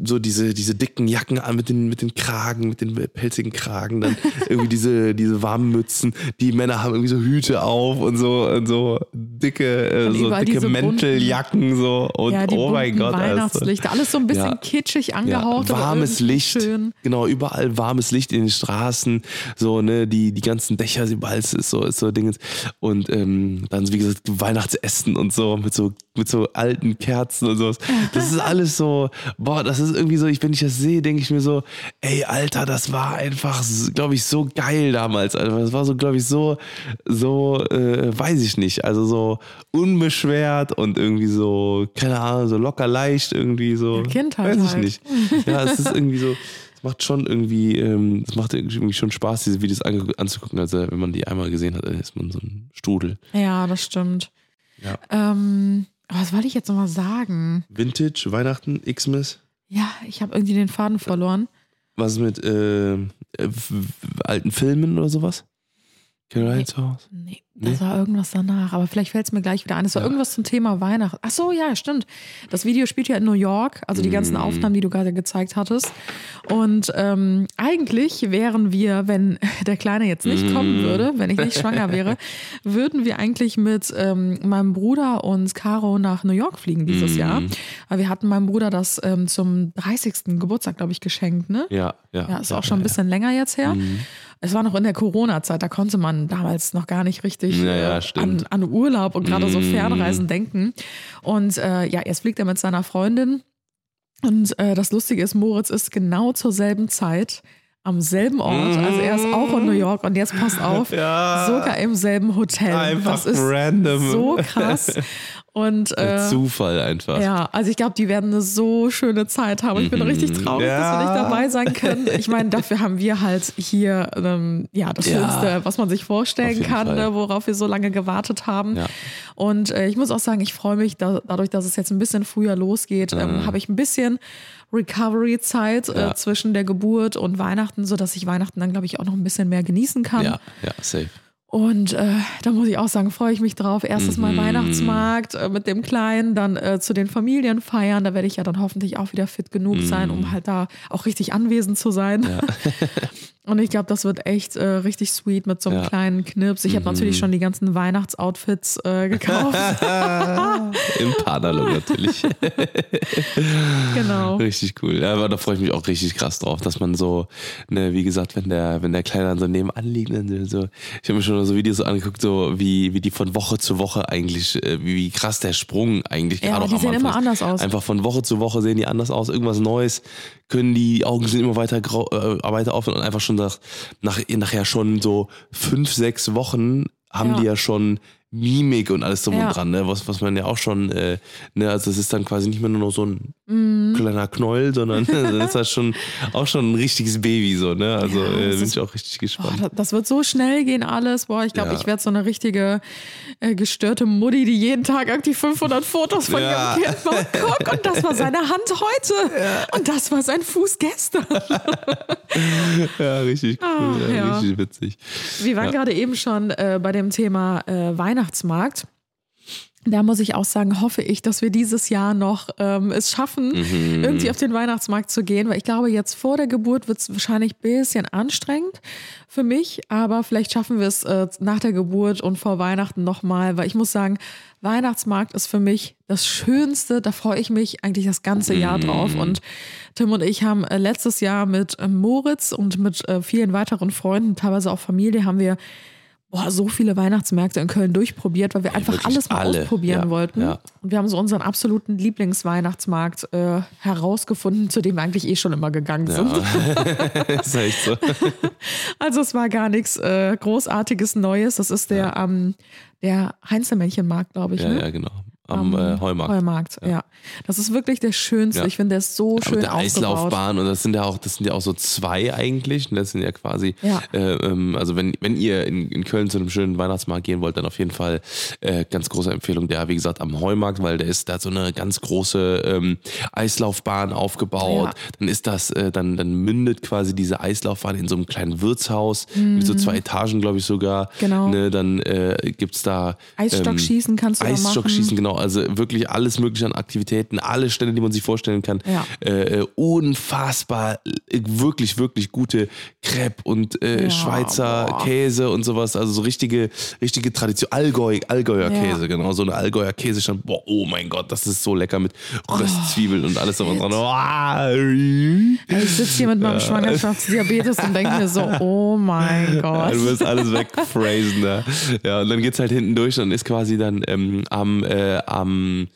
so diese, diese dicken Jacken an mit den, mit den Kragen, mit den pelzigen Kragen, dann [laughs] irgendwie diese, diese warmen Mützen. Die Männer haben irgendwie so Hüte auf und so, und so dicke, äh, so dicke bunten- Mänteljacken so und ja, die oh mein Gott. also- Weihnachtslichter. Alles so ein bisschen Ja. kitschig angehaucht. Ja, warmes Licht. Schön. Genau, überall warmes Licht in den Straßen. So, ne, die, die ganzen Dächer, überall ist so, ist so Dingens. Und ähm, dann, wie gesagt, Weihnachtsessen und so mit so, mit so alten Kerzen und sowas. Das ist alles so, boah, das ist irgendwie so, ich, wenn ich das sehe, denke ich mir so, ey, Alter, das war einfach, glaube ich, so geil damals. Also, das war so, glaube ich, so, so, äh, weiß ich nicht. Also so unbeschwert und irgendwie so, keine Ahnung, so locker leicht irgendwie so. Kindheit Weiß ich halt. nicht. Ja, es ist irgendwie so, [laughs] macht schon irgendwie, ähm, macht irgendwie schon Spaß, diese Videos anzugucken. Also wenn man die einmal gesehen hat, dann ist man so ein Strudel. Ja, das stimmt. Ja. Ähm, was wollte ich jetzt nochmal sagen? Vintage, Weihnachten, Xmas. Ja, ich habe irgendwie den Faden verloren. Was mit äh, äh, alten Filmen oder sowas? Caroline zu Hause? Nee, Nee? das war irgendwas danach, aber vielleicht fällt es mir gleich wieder ein. Es war Ja. irgendwas zum Thema Weihnachten. Ach so, ja, stimmt. Das Video spielt ja in New York, also die ganzen Mm. Aufnahmen, die du gerade gezeigt hattest. Und ähm, eigentlich wären wir, wenn [laughs] der Kleine jetzt nicht kommen Mm. würde, wenn ich nicht schwanger wäre, [laughs] würden wir eigentlich mit ähm, meinem Bruder und Caro nach New York fliegen dieses Mm. Jahr. Aber wir hatten meinem Bruder das ähm, zum 30. Geburtstag, glaube ich, geschenkt, ne? Ja, ja. Ja, ist auch schon ein bisschen länger jetzt her. Es war noch in der Corona-Zeit, da konnte man damals noch gar nicht richtig Ja, ja, äh, an, an Urlaub und gerade so Mhm. Fernreisen denken. Und äh, ja, jetzt fliegt er mit seiner Freundin. Und äh, das Lustige ist, Moritz ist genau zur selben Zeit am selben Ort. Also er ist auch in New York und jetzt passt auf, [laughs] Ja. sogar im selben Hotel. Einfach das ist random. so krass. [laughs] Und äh, Zufall einfach. ja, also ich glaube, die werden eine so schöne Zeit haben. Ich bin Mhm. richtig traurig, dass wir Ja. nicht dabei sein können. Ich meine, dafür haben wir halt hier ähm, ja das Ja. Schönste, was man sich vorstellen kann, Fall. ne, worauf wir so lange gewartet haben. Ja. Und äh, ich muss auch sagen, ich freue mich da, dadurch, dass es jetzt ein bisschen früher losgeht, ähm, habe ich ein bisschen Recovery-Zeit Ja. äh, zwischen der Geburt und Weihnachten, sodass ich Weihnachten dann, glaube ich, auch noch ein bisschen mehr genießen kann. Ja, ja, safe. Und äh, da muss ich auch sagen, freue ich mich drauf. Erstes Mal Mhm. Weihnachtsmarkt äh, mit dem Kleinen, dann äh, zu den Familienfeiern. Da werde ich ja dann hoffentlich auch wieder fit genug sein, um halt da auch richtig anwesend zu sein. [laughs] Und ich glaube, das wird echt äh, richtig sweet mit so einem Ja. kleinen Knips. Ich habe natürlich schon die ganzen Weihnachtsoutfits äh, gekauft. [laughs] Im Paderlook natürlich. [laughs] genau. Richtig cool. Ja, aber da freue ich mich auch richtig krass drauf, dass man so, ne, wie gesagt, wenn der, wenn der Kleine dann so nebenan liegt, dann so, ich habe mir schon so Videos angeguckt, so wie, wie die von Woche zu Woche eigentlich, äh, wie, wie krass der Sprung eigentlich Ja, gerade auch die am sehen Anfang immer anders aus. Einfach von Woche zu Woche sehen die anders aus, irgendwas Neues, können die Augen sind immer weiter, äh, weiter offen und einfach schon nach, nach, nachher schon so fünf, sechs Wochen haben Ja. die ja schon Mimik und alles drum Ja. und dran, ne? was, was man ja auch schon, äh, ne, also es ist dann quasi nicht mehr nur noch so ein Mhm. kleiner Knoll, sondern [laughs] dann ist das schon auch schon ein richtiges Baby so, ne? Also Ja, äh, bin ist- ich auch richtig gespannt. das, das wird so schnell gehen alles. Boah, ich glaube, Ja. ich werde so eine richtige äh, gestörte Mutti, die jeden Tag irgendwie 500 Fotos von Ja. ihrem Kind macht. [laughs] Guck, und das war seine Hand heute. Und das war sein Fuß gestern. [laughs] ja, richtig cool, Ah, richtig witzig. Wir waren gerade eben schon äh, bei dem Thema äh, Weihnachtsmarkt. Da muss ich auch sagen, hoffe ich, dass wir dieses Jahr noch ähm, es schaffen, Mhm. irgendwie auf den Weihnachtsmarkt zu gehen, weil ich glaube, jetzt vor der Geburt wird es wahrscheinlich ein bisschen anstrengend für mich, aber vielleicht schaffen wir es äh, nach der Geburt und vor Weihnachten nochmal, weil ich muss sagen, Weihnachtsmarkt ist für mich das Schönste, da freue ich mich eigentlich das ganze Jahr drauf und Tim und ich haben äh, letztes Jahr mit äh, Moritz und mit äh, vielen weiteren Freunden, teilweise auch Familie, haben wir boah, so viele Weihnachtsmärkte in Köln durchprobiert, weil wir einfach wirklich alles mal alle, ausprobieren ja, wollten. ja. Und wir haben so unseren absoluten Lieblingsweihnachtsmarkt äh, herausgefunden, zu dem wir eigentlich eh schon immer gegangen sind. [laughs] [laughs] ist echt so. Also es war gar nichts äh, Großartiges Neues. Das ist der, ähm, der Heinzelmännchenmarkt, glaube ich. Ja, ne? ja, genau. Am äh, Heumarkt. Heumarkt, ja. Das ist wirklich der schönste. Ja. Ich finde, der ist so Ja, schön mit der aufgebaut. Eislaufbahn und das sind ja auch, das sind ja auch so zwei eigentlich. Und das sind ja quasi, Ja. Äh, ähm, also wenn, wenn ihr in, in Köln zu einem schönen Weihnachtsmarkt gehen wollt, dann auf jeden Fall äh, ganz große Empfehlung. Der, wie gesagt, am Heumarkt, weil der ist, da so eine ganz große ähm, Eislaufbahn aufgebaut. Ja. Dann ist das, äh, dann, dann mündet quasi diese Eislaufbahn in so einem kleinen Wirtshaus mit so zwei Etagen, glaube ich sogar. Mhm. Genau. Ne, dann äh, gibt's da Eisstockschießen kannst du. Eisstockschießen, genau. Also wirklich alles mögliche an Aktivitäten, alle Stände, die man sich vorstellen kann. Ja. Äh, äh, unfassbar, äh, wirklich, wirklich gute Crepe und äh, Ja, Schweizer boah. Käse und sowas. Also so richtige, richtige Tradition. Allgäu, Allgäuer Ja. Käse, genau. So eine Allgäuer Käsestand. Boah, oh mein Gott, das ist so lecker mit Röstzwiebeln und alles und dran. Ey, Ich sitze hier mit meinem Schwangerschaftsdiabetes und denke mir so, [laughs] oh mein Gott. du wirst alles wegphrasen da. Ja, und dann geht's halt hinten durch und ist quasi dann ähm, am, äh, am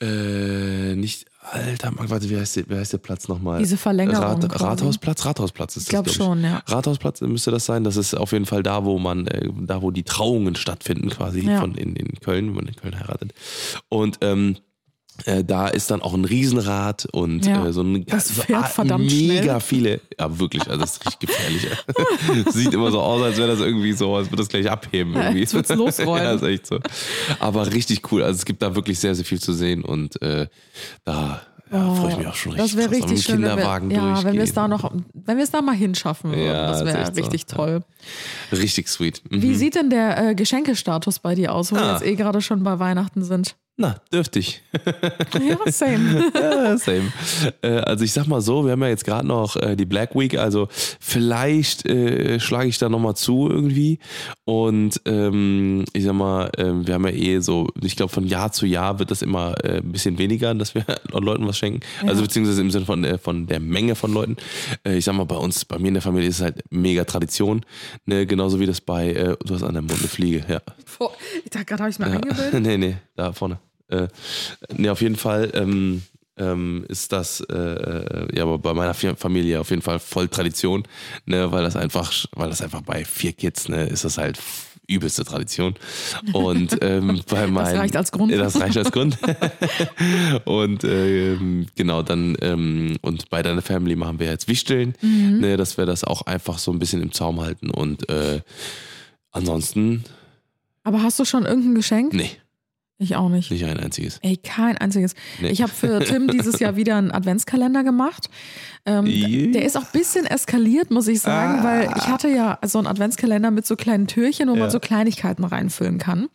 äh, nicht, alter, warte, wie heißt, der, wie heißt der Platz nochmal? Diese Verlängerung Rat. Rathausplatz? Rathausplatz ist Ich glaub das, schon, ja. Rathausplatz müsste das sein. Das ist auf jeden Fall da, wo man, äh, da wo die Trauungen stattfinden quasi Ja. von in, in Köln, wenn man in Köln heiratet. Und ähm, äh, da ist dann auch ein Riesenrad und Ja, äh, so ein das so, fährt verdammt mega schnell. viele. Ja, wirklich, also das ist richtig gefährlich. [laughs] Sieht immer so aus, als wäre das irgendwie so, als würde das gleich abheben. Irgendwie. als würd's losrollen. [laughs] ja, ist echt so. Aber richtig cool. Also es gibt da wirklich sehr, sehr viel zu sehen und äh, da ja, freue ich mich auch schon richtig. Das wäre richtig schön, wenn Kinderwagen wir, ja, wenn wir es da noch, wenn wir es da mal hinschaffen würden, Ja, das wäre echt so, richtig ja. toll. Richtig sweet. Mhm. Wie sieht denn der äh, Geschenkestatus bei dir aus, wo wir Ah. jetzt eh gerade schon bei Weihnachten sind? Na, dürftig. Ja, same. [laughs] Ja, same. Äh, also ich sag mal so, wir haben ja jetzt gerade noch äh, die Black Week, also vielleicht äh, schlage ich da nochmal zu irgendwie. Und ähm, ich sag mal, ähm, wir haben ja eh so, ich glaube von Jahr zu Jahr wird das immer äh, ein bisschen weniger, dass wir [laughs] Leuten was schenken. Also beziehungsweise im Sinne von, äh, von der Menge von Leuten. Ich sag mal, bei uns, bei mir in der Familie ist es halt mega Tradition. Ne? Genauso wie das bei, du hast an der Mund eine Fliege, ja. Boah, ich dachte gerade, habe ich es mir eingebildet. [laughs] nee, nee, da vorne. Äh, nee, auf jeden Fall ähm, ähm, ist das äh, äh, ja aber bei meiner Familie auf jeden Fall voll Tradition, ne, weil das einfach, weil das einfach bei vier Kids, ne, ist das halt übelste Tradition. Und ähm, [laughs] bei meinen, reicht als Grund. Das reicht als Grund. [laughs] und ähm, genau, dann und bei deiner Family machen wir jetzt Wichteln, Mhm. ne, dass wir das auch einfach so ein bisschen im Zaum halten. Und äh, ansonsten, Aber hast du schon irgendein Geschenk? nee, Ich auch nicht. nicht ein einziges. Ey, kein einziges. Nee. Ich habe für Tim dieses Jahr [laughs] wieder einen Adventskalender gemacht. Ähm, Yeah. Der ist auch ein bisschen eskaliert, muss ich sagen, Ah. weil ich hatte ja so einen Adventskalender mit so kleinen Türchen, wo man Ja. so Kleinigkeiten reinfüllen kann.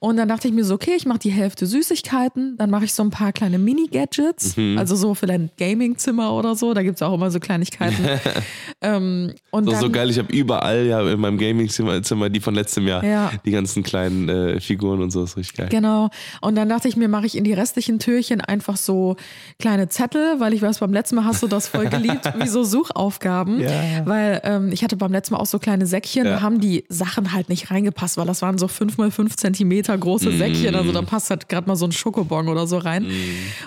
Und dann dachte ich mir so, okay, ich mache die Hälfte Süßigkeiten, dann mache ich so ein paar kleine Mini-Gadgets, Mhm. also so für dein Gaming-Zimmer oder so, da gibt es auch immer so Kleinigkeiten. [laughs] ähm, und So, dann, so geil, ich habe überall ja in meinem Gaming-Zimmer Zimmer die von letztem Jahr, Ja. die ganzen kleinen äh, Figuren und so, ist richtig geil. Genau. Und dann dachte ich mir, mache ich in die restlichen Türchen einfach so kleine Zettel, weil ich weiß, beim letzten Mal hast du das voll [laughs] geliebt, wie so Suchaufgaben. [laughs] Ja. Weil ähm, ich hatte beim letzten Mal auch so kleine Säckchen, Ja. da haben die Sachen halt nicht reingepasst, weil das waren so fünf mal fünf Zentimeter große Mm. Säckchen. Also da passt halt gerade mal so ein Schokobon oder so rein.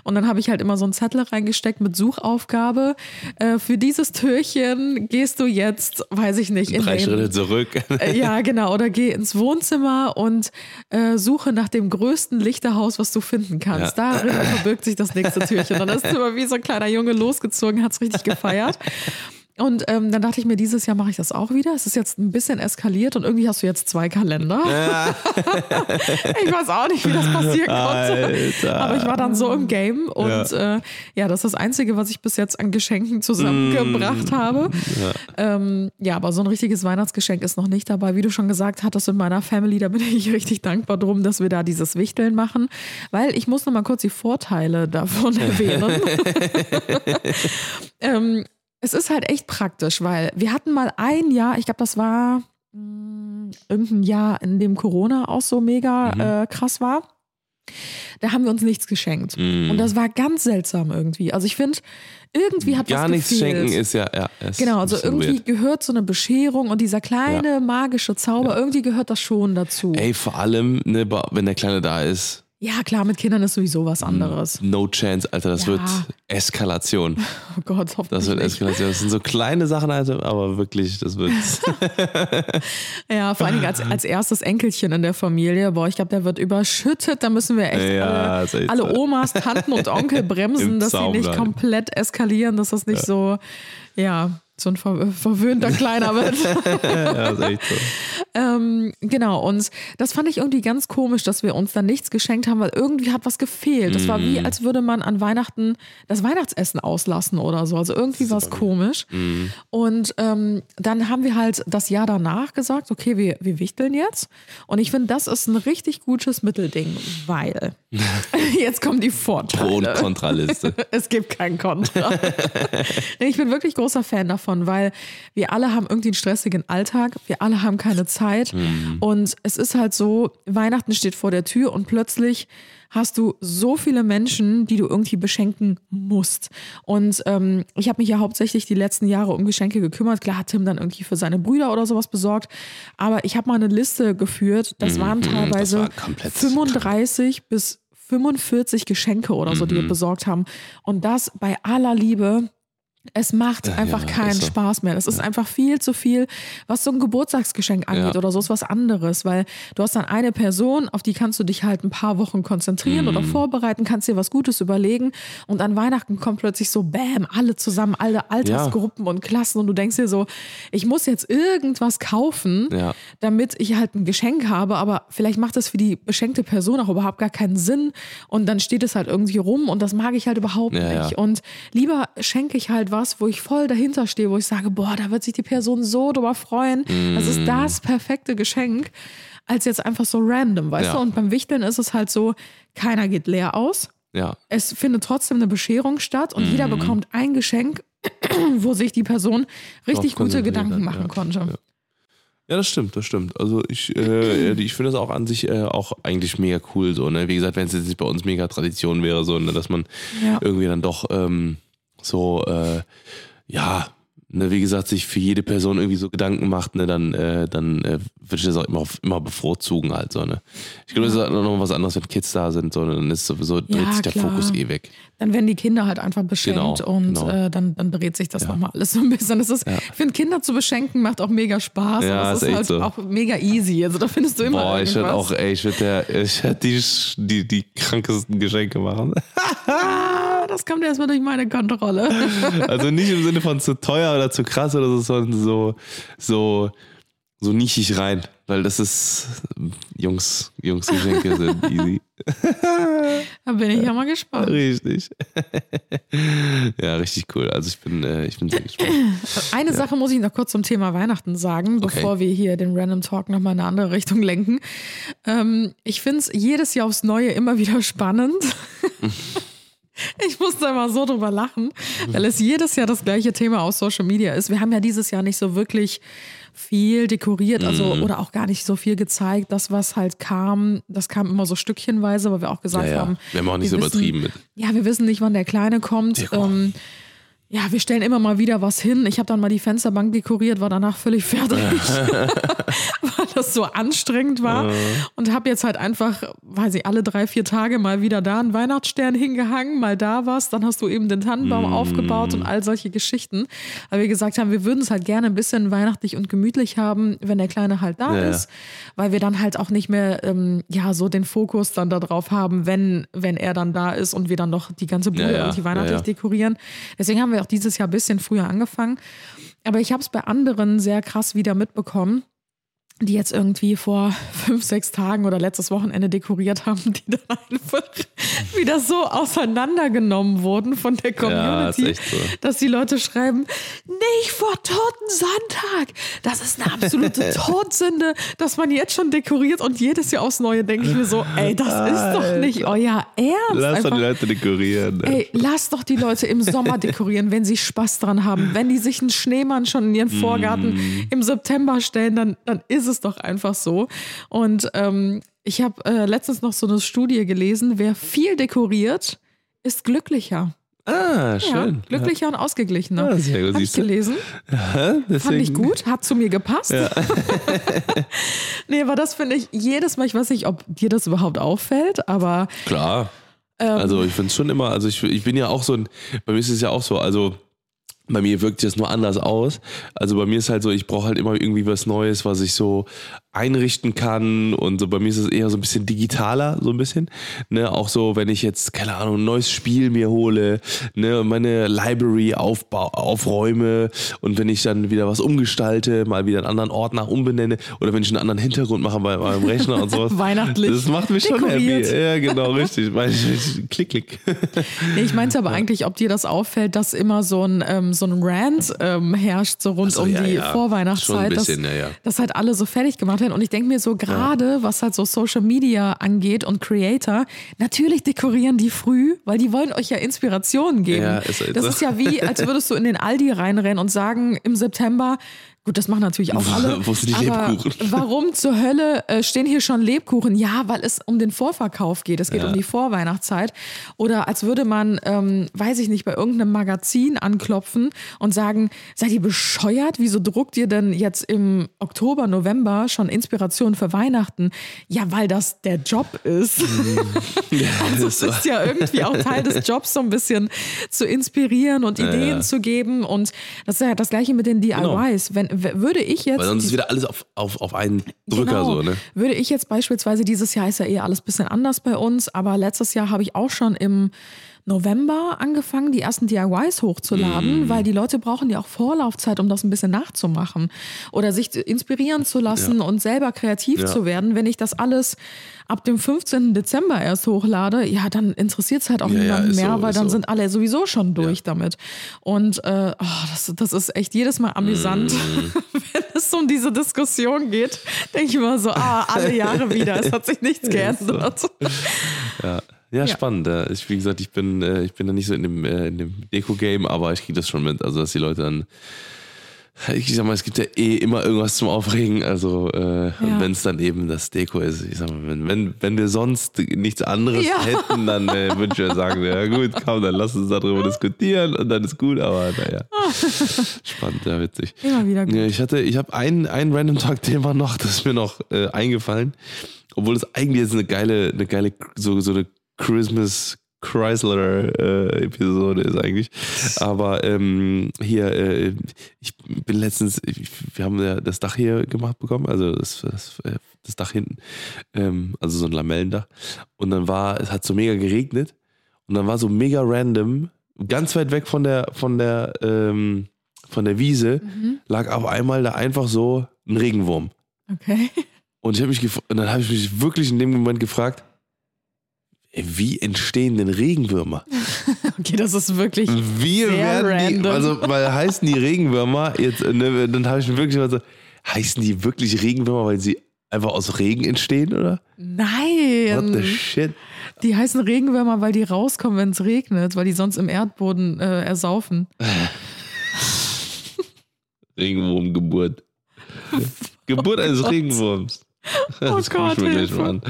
Und dann habe ich halt immer so einen Zettel reingesteckt mit Suchaufgabe. Äh, für dieses Türchen gehst du jetzt, weiß ich nicht, in Drei den, Schritte zurück. äh, Ja, genau. Oder geh ins Wohnzimmer und äh, suche nach dem größten Lichterhaus, was du finden kannst. Ja. Darin verbirgt sich das nächste Türchen. Und dann ist immer wie so ein kleiner Junge losgezogen, hat's richtig gefeiert. [laughs] Und ähm, dann dachte ich mir, dieses Jahr mache ich das auch wieder. Es ist jetzt ein bisschen eskaliert und irgendwie hast du jetzt zwei Kalender. [laughs] ich weiß auch nicht, wie das passieren konnte. Alter. Aber ich war dann so im Game und ja, äh, ja das ist das Einzige, was ich bis jetzt an Geschenken zusammengebracht habe. Ja. Ähm, ja, aber so ein richtiges Weihnachtsgeschenk ist noch nicht dabei. Wie du schon gesagt hattest, in meiner Family, da bin ich [laughs] richtig dankbar drum, dass wir da dieses Wichteln machen, weil ich muss noch mal kurz die Vorteile davon [laughs] erwähnen. ähm, es ist halt echt praktisch, weil wir hatten mal ein Jahr, ich glaube, das war mh, irgendein Jahr, in dem Corona auch so mega Mhm. äh, krass war. Da haben wir uns nichts geschenkt. Mm. Und das war ganz seltsam irgendwie. Also ich finde, irgendwie hat Gar was nichts gefehlt. schenken ist ja, ja. ist Genau, also irgendwie weird. gehört so eine Bescherung und dieser kleine magische Zauber, irgendwie gehört das schon dazu. Ey, vor allem, ne, wenn der Kleine da ist, Ja, klar, mit Kindern ist sowieso was anderes. No chance, Alter, das Ja. wird Eskalation. [laughs] Oh Gott, hoffentlich Das wird. Eskalation. Das sind so kleine Sachen, Alter, aber wirklich, das wird. [laughs] Ja, vor allen Dingen als, als erstes Enkelchen in der Familie. Boah, ich glaube, der wird überschüttet. Da müssen wir echt Ja, alle, alle so. Onmas, Tanten und Onkel [laughs] bremsen, dass sie nicht komplett eskalieren, dass das nicht so, ja, so ein ver verwöhnter Kleiner wird. [laughs] ja, ist echt so. ähm, genau, und das fand ich irgendwie ganz komisch, dass wir uns dann nichts geschenkt haben, weil irgendwie hat was gefehlt. Das war Mhm. wie, als würde man an Weihnachten das Weihnachtsessen auslassen oder so. Also irgendwie war es komisch. Mhm. Und ähm, dann haben wir halt das Jahr danach gesagt, okay, wir, wir wichteln jetzt. Und ich finde, das ist ein richtig gutes Mittelding, weil [laughs] jetzt kommen die Vorteile. Pro- und Kontraliste. [laughs] Es gibt kein Kontra. ich bin wirklich großer Fan davon, weil wir alle haben irgendwie einen stressigen Alltag, wir alle haben keine Zeit und es ist halt so, Weihnachten steht vor der Tür und plötzlich hast du so viele Menschen, die du irgendwie beschenken musst. Und ähm, ich habe mich ja hauptsächlich die letzten Jahre um Geschenke gekümmert. Klar hat Tim dann irgendwie für seine Brüder oder sowas besorgt, aber ich habe mal eine Liste geführt, das waren teilweise war komplett 35 bis 45 Geschenke oder so, die Mhm. wir besorgt haben. Und das bei aller Liebe. Es macht einfach ja, keinen so. Spaß mehr. Es ist einfach viel zu viel, was so ein Geburtstagsgeschenk angeht Ja. oder so ist was anderes, weil du hast dann eine Person, auf die kannst du dich halt ein paar Wochen konzentrieren oder Mhm. vorbereiten, kannst dir was Gutes überlegen und an Weihnachten kommt plötzlich so Bäm, alle zusammen, alle Altersgruppen und Klassen und du denkst dir so, ich muss jetzt irgendwas kaufen, Ja. damit ich halt ein Geschenk habe, aber vielleicht macht das für die beschenkte Person auch überhaupt gar keinen Sinn und dann steht es halt irgendwie rum und das mag ich halt überhaupt Ja, ja. nicht. Und lieber schenke ich halt was, wo ich voll dahinter stehe, wo ich sage, boah, da wird sich die Person so drüber freuen. Das Mm. ist das perfekte Geschenk, als jetzt einfach so random, weißt Ja. du? Und beim Wichteln ist es halt so, keiner geht leer aus. Ja. Es findet trotzdem eine Bescherung statt und Mm. jeder bekommt ein Geschenk, [clears throat] wo sich die Person richtig Drauf gute Gedanken machen ja. konnte. Ja. Ja, das stimmt, das stimmt. Also ich, äh, ich finde das auch an sich äh, auch eigentlich mega cool so, ne? Wie gesagt, wenn es jetzt nicht bei uns mega Tradition wäre, so, ne, dass man Ja. irgendwie dann doch ähm, so, äh, ja, ne, wie gesagt, sich für jede Person irgendwie so Gedanken macht, ne, dann, äh, dann äh, würde ich das auch immer, immer bevorzugen halt so, ne. Ich glaube, das ist halt noch was anderes, wenn Kids da sind, so, ne, dann ist sowieso, dreht Ja, sich der klar. Fokus eh weg. Dann werden die Kinder halt einfach beschenkt Genau, und genau. Äh, dann, dann dreht sich das nochmal alles so ein bisschen. Das ist, Ich finde, Kinder zu beschenken macht auch mega Spaß. Ja, es ist ist halt so. auch mega easy. Also da findest du immer Boah, ich würde irgendwas. auch, ey, ich würde der, ich würde die, die, die krankesten Geschenke machen. [laughs] Das kommt erstmal durch meine Kontrolle. [laughs] Also nicht im Sinne von zu teuer oder zu krass oder so, sondern so, so, so nischig rein. Weil das ist, Jungs, Jungs Geschenke sind easy. [laughs] da bin ich ja mal gespannt. Richtig. [laughs] ja, richtig cool. Also ich bin, äh, ich bin sehr gespannt. Eine Sache muss ich noch kurz zum Thema Weihnachten sagen, Okay. bevor wir hier den Random Talk nochmal in eine andere Richtung lenken. Ähm, ich finde es jedes Jahr aufs Neue immer wieder spannend. Ich muss da mal so drüber lachen, weil es jedes Jahr das gleiche Thema aus Social Media ist. Wir haben ja dieses Jahr nicht so wirklich viel dekoriert, also Mhm. oder auch gar nicht so viel gezeigt. Das, was halt kam, das kam immer so stückchenweise, weil wir auch gesagt Ja, ja. haben, Wir haben auch nicht so übertrieben mit. ja, wir wissen nicht, wann der Kleine kommt. Ja. Ähm, ja, wir stellen immer mal wieder was hin. Ich habe dann mal die Fensterbank dekoriert, war danach völlig fertig, [laughs] weil das so anstrengend war. Und habe jetzt halt einfach, weiß ich, alle drei, vier Tage mal wieder da einen Weihnachtsstern hingehangen, mal da was. Dann hast du eben den Tannenbaum aufgebaut und all solche Geschichten. Weil wir gesagt haben, wir würden es halt gerne ein bisschen weihnachtlich und gemütlich haben, wenn der Kleine halt da Ja, ist. Weil wir dann halt auch nicht mehr, ähm, ja, so den Fokus dann darauf haben, wenn, wenn er dann da ist und wir dann noch die ganze Bude Ja, ja. irgendwie weihnachtlich Ja, ja. dekorieren. Deswegen haben wir auch dieses Jahr ein bisschen früher angefangen. Aber ich habe es bei anderen sehr krass wieder mitbekommen, die jetzt irgendwie vor [laughs] fünf, sechs Tagen oder letztes Wochenende dekoriert haben, die dann einfach [laughs] wieder so auseinandergenommen wurden von der Ja, Community, echt so. dass die Leute schreiben, nicht vor Toten Sonntag. Das ist eine absolute [laughs] Todsünde, dass man jetzt schon dekoriert und jedes Jahr aufs Neue denke ich mir so, ey, das ist doch nicht euer Ernst. Lass doch die Leute dekorieren. Ey, lass doch die Leute im Sommer [laughs] dekorieren, wenn sie Spaß dran haben. Wenn die sich einen Schneemann schon in ihren Vorgarten Mm. im September stellen, dann, dann ist es doch einfach so. Und ähm, ich habe äh, letztens noch so eine Studie gelesen, wer viel dekoriert, ist glücklicher. Ah, Ja, schön. glücklicher und ausgeglichener. Ah, sehr gut, Hab ich gelesen. Ja, Fand ich gut, hat zu mir gepasst. [laughs] nee, aber das finde ich jedes Mal, ich weiß nicht, ob dir das überhaupt auffällt, aber Klar. Ähm. also ich finde es schon immer, also ich, ich bin ja auch so ein, bei mir ist es ja auch so, also bei mir wirkt das nur anders aus. Also bei mir ist halt so, ich brauche halt immer irgendwie was Neues, was ich so einrichten kann und so bei mir ist es eher so ein bisschen digitaler, so ein bisschen. Ne, auch so, wenn ich jetzt, keine Ahnung, ein neues Spiel mir hole, ne, meine Library aufbau, aufräume und wenn ich dann wieder was umgestalte, mal wieder einen anderen Ordner umbenenne oder wenn ich einen anderen Hintergrund mache bei meinem Rechner und sowas. [laughs] Weihnachtlich Das macht mich schon dekoriert. happy. Ja, genau, richtig. Mein- Klick, klick. [laughs] Nee, ich meinte aber eigentlich, ob dir das auffällt, dass immer so ein, ähm, so ein Rant ähm, herrscht, so rund so, um ja, die ja. Schon Vorweihnachtszeit, bisschen, dass, ja, ja. dass halt alle so fertig gemacht werden. Und ich denke mir so, gerade was halt so Social Media angeht und Creator, natürlich dekorieren die früh, weil die wollen euch ja Inspirationen geben. Ja, ist halt das so. ist ja wie, als würdest du in den Aldi reinrennen und sagen, im September, Gut, das machen natürlich auch alle. Wo sind die Lebkuchen? [laughs] Warum zur Hölle äh, stehen hier schon Lebkuchen? Ja, weil es um den Vorverkauf geht. Es geht Ja. um die Vorweihnachtszeit. Oder als würde man, ähm, weiß ich nicht, bei irgendeinem Magazin anklopfen und sagen, seid ihr bescheuert? Wieso druckt ihr denn jetzt im Oktober, November schon Inspiration für Weihnachten? Ja, weil das der Job ist. [laughs] also es ist ja irgendwie auch Teil des Jobs, so ein bisschen zu inspirieren und Ideen ja. zu geben. Und das ist ja das gleiche mit den DIYs. Wenn, w- würde ich jetzt. Weil sonst ist wieder alles auf, auf, auf einen Drücker Genau. so, ne? Würde ich jetzt beispielsweise, dieses Jahr ist ja eher alles ein bisschen anders bei uns, aber letztes Jahr habe ich auch schon im November angefangen, die ersten DIYs hochzuladen, Mm. weil die Leute brauchen ja auch Vorlaufzeit, um das ein bisschen nachzumachen oder sich inspirieren zu lassen und selber kreativ Ja. zu werden. Wenn ich das alles ab dem 15. Dezember erst hochlade, ja, dann interessiert es halt auch Ja, ja, niemanden mehr, so, weil dann so. sind alle sowieso schon durch damit. Und äh, oh, das, das ist echt jedes Mal amüsant, Mm. [laughs] wenn es um diese Diskussion geht. Denke ich immer so, ah, alle Jahre wieder, es hat sich nichts [laughs] geändert. Ja. Ja, Ja. spannend. Ja. Ich, wie gesagt, ich bin, äh, ich bin da nicht so in dem, äh, in dem Deko-Game, aber ich kriege das schon mit. Also, dass die Leute dann. Ich sag mal, es gibt ja eh immer irgendwas zum Aufregen. Also, äh, Ja. wenn es dann eben das Deko ist, ich sag mal, wenn, wenn, wenn wir sonst nichts anderes Ja. hätten, dann äh, würde ich ja sagen, ja gut, komm, dann lass uns darüber diskutieren und dann ist gut, aber naja. [laughs] Spannend, ja, witzig. Immer wieder gut. Ja, ich hatte, ich habe ein, ein Random Talk Thema noch, [laughs] das ist mir noch äh, eingefallen, obwohl es eigentlich jetzt eine geile, eine geile, so, so eine Christmas Chrysler äh, Episode ist eigentlich. Aber ähm, hier, äh, ich bin letztens, ich, wir haben ja das Dach hier gemacht bekommen, also das, das, äh, das Dach hinten, ähm, also so ein Lamellendach. Und dann war, es hat so mega geregnet und dann war so mega random, ganz weit weg von der, von der, ähm, von der Wiese, lag auf einmal da einfach so ein Regenwurm. Okay. Und ich habe mich und dann habe ich mich wirklich in dem Moment gefragt, wie entstehen denn Regenwürmer? Okay, das ist wirklich. Wie Sehr werden die, random. also weil heißen die Regenwürmer jetzt, äh, ne, dann habe ich mir wirklich mal so, heißen die wirklich Regenwürmer, weil sie einfach aus Regen entstehen, oder? What the Nein. shit? Die heißen Regenwürmer, weil die rauskommen, wenn es regnet, weil die sonst im Erdboden äh, ersaufen. [laughs] Regenwurmgeburt. [laughs] Geburt eines Regenwurms. [laughs] Das Oh Gott, mir Hilfe.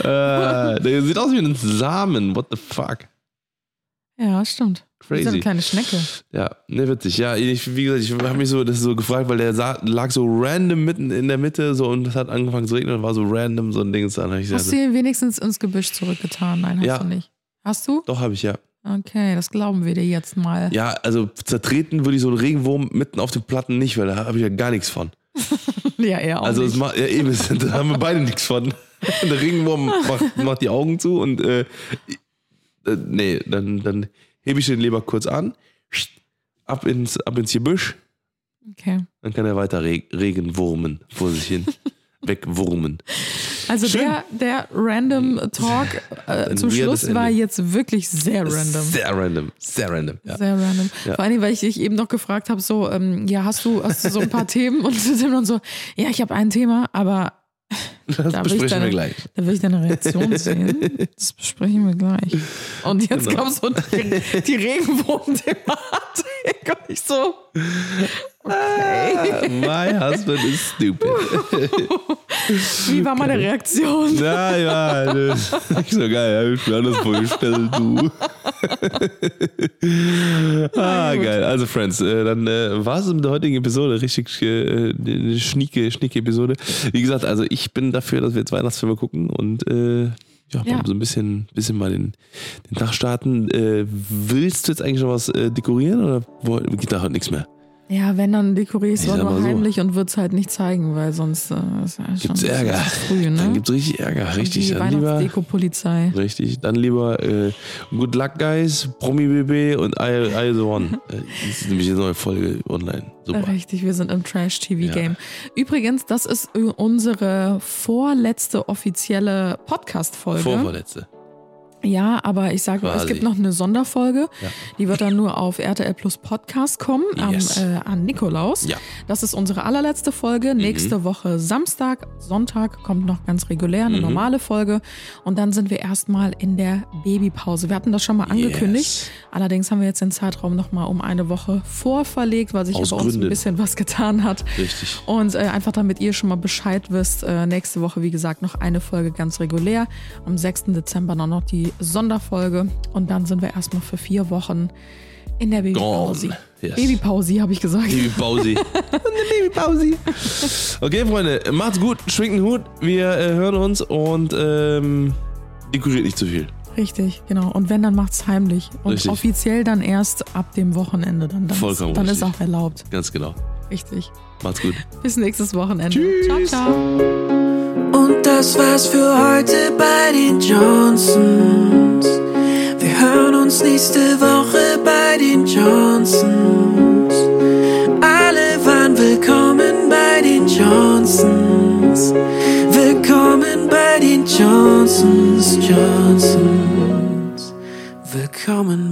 Äh, der sieht aus wie ein Samen. What the fuck? Ja, stimmt. Wie so eine Crazy. kleine Schnecke. Ja, ne, witzig. Ja, ich, wie gesagt, ich habe mich so, das so gefragt, weil der lag so random mitten in der Mitte so und es hat angefangen zu regnen und war so random so ein Ding. Dann ich Hast gesagt, du ihn wenigstens ins Gebüsch zurückgetan? Nein, hast Ja. du nicht. Hast du? doch, habe ich ja. Okay, das glauben wir dir jetzt mal. Ja, also zertreten würde ich so einen Regenwurm mitten auf den Platten nicht, weil da habe ich ja gar nichts von. [laughs] Ja, er auch Also es nicht. macht, ja eben, es- da haben wir beide nichts von. [laughs] Der Regenwurm macht, macht die Augen zu und äh, äh, nee, dann, dann hebe ich den lieber kurz an, ab ins, ab ins Gebüsch, Okay. dann kann er weiter re Regenwurmen vor sich hin. [laughs] Wegwurmen. Also Schön. der, der Random Talk äh, [laughs] zum Schluss war jetzt wirklich sehr random. Sehr random. Sehr random. Ja. Sehr random. Ja. Vor allem, weil ich dich eben noch gefragt habe, so, ähm, ja, hast du, hast du so ein paar [laughs] Themen? Und Tim [laughs] dann so, ja, ich habe ein Thema, aber Das da will, ich besprechen deine, wir gleich. da will ich deine Reaktion sehen. Das besprechen wir gleich. Und jetzt Genau. kommt so die, die Regenwurm-Thematik. Und ich so, okay. My husband is stupid. Wie war meine Reaktion? Ja, ja, nicht so geil. Hab ich mir anders vorgestellt, du. ah, geil. Also, Friends, äh, dann äh, war es mit der heutigen Episode. Richtig äh, schnieke, schnieke Episode. Wie gesagt, also ich bin dafür, dass wir jetzt Weihnachtsfilme gucken und äh, ja, Ja. so ein bisschen, bisschen mal den, den Tag starten. Äh, willst du jetzt eigentlich noch was äh, dekorieren oder geht da heute nichts mehr? Ja, wenn, dann dekoriere ich es mal so. heimlich und würde es halt nicht zeigen, weil sonst äh, ist ja Gibt's Ärger. Früh, ne? Dann gibt's richtig Ärger. Richtig. Die Dann lieber, Weihnachtsdeko-Polizei. richtig. Dann lieber äh, Good Luck Guys, Promi BB und I, I the One. [laughs] Äh, das ist nämlich eine neue Folge online. Super. Richtig, wir sind im Trash-TV-Game. Übrigens, das ist äh, unsere vorletzte offizielle Podcast-Folge. Vorverletzte. Ja, aber ich sage, es gibt noch eine Sonderfolge. Ja. Die wird dann nur auf RTL Plus Podcast kommen Yes. am, äh, an Nikolaus. Ja. Das ist unsere allerletzte Folge. Nächste Woche Samstag, Sonntag kommt noch ganz regulär eine Mhm. normale Folge. Und dann sind wir erstmal in der Babypause. Wir hatten das schon mal angekündigt. Yes. Allerdings haben wir jetzt den Zeitraum nochmal um eine Woche vorverlegt, weil sich Aus bei uns ein bisschen was getan hat. Richtig. Und äh, einfach damit ihr schon mal Bescheid wisst, äh, nächste Woche, wie gesagt, noch eine Folge ganz regulär. Am 6. Dezember dann noch die Sonderfolge. Und dann sind wir erstmal für vier Wochen in der Babypause. Yes. Babypause, habe ich gesagt. Babypause. [laughs] Eine Babypause. Okay, Freunde, macht's gut, schwingt den Hut. Wir äh, hören uns und ähm, dekoriert nicht zu viel. Richtig, genau. Und wenn, dann macht's heimlich. Und Richtig. offiziell dann erst ab dem Wochenende. Dann, dann, Vollkommen ist, dann ist richtig. auch erlaubt. Ganz genau. Richtig. Macht's gut. Bis nächstes Wochenende. Tschüss. Ciao, ciao. Und das war's für heute bei den Johnsons. Wir hören uns nächste Woche bei den Johnsons. Alle waren willkommen bei den Johnsons. Willkommen bei den Johnsons, Johnsons. Willkommen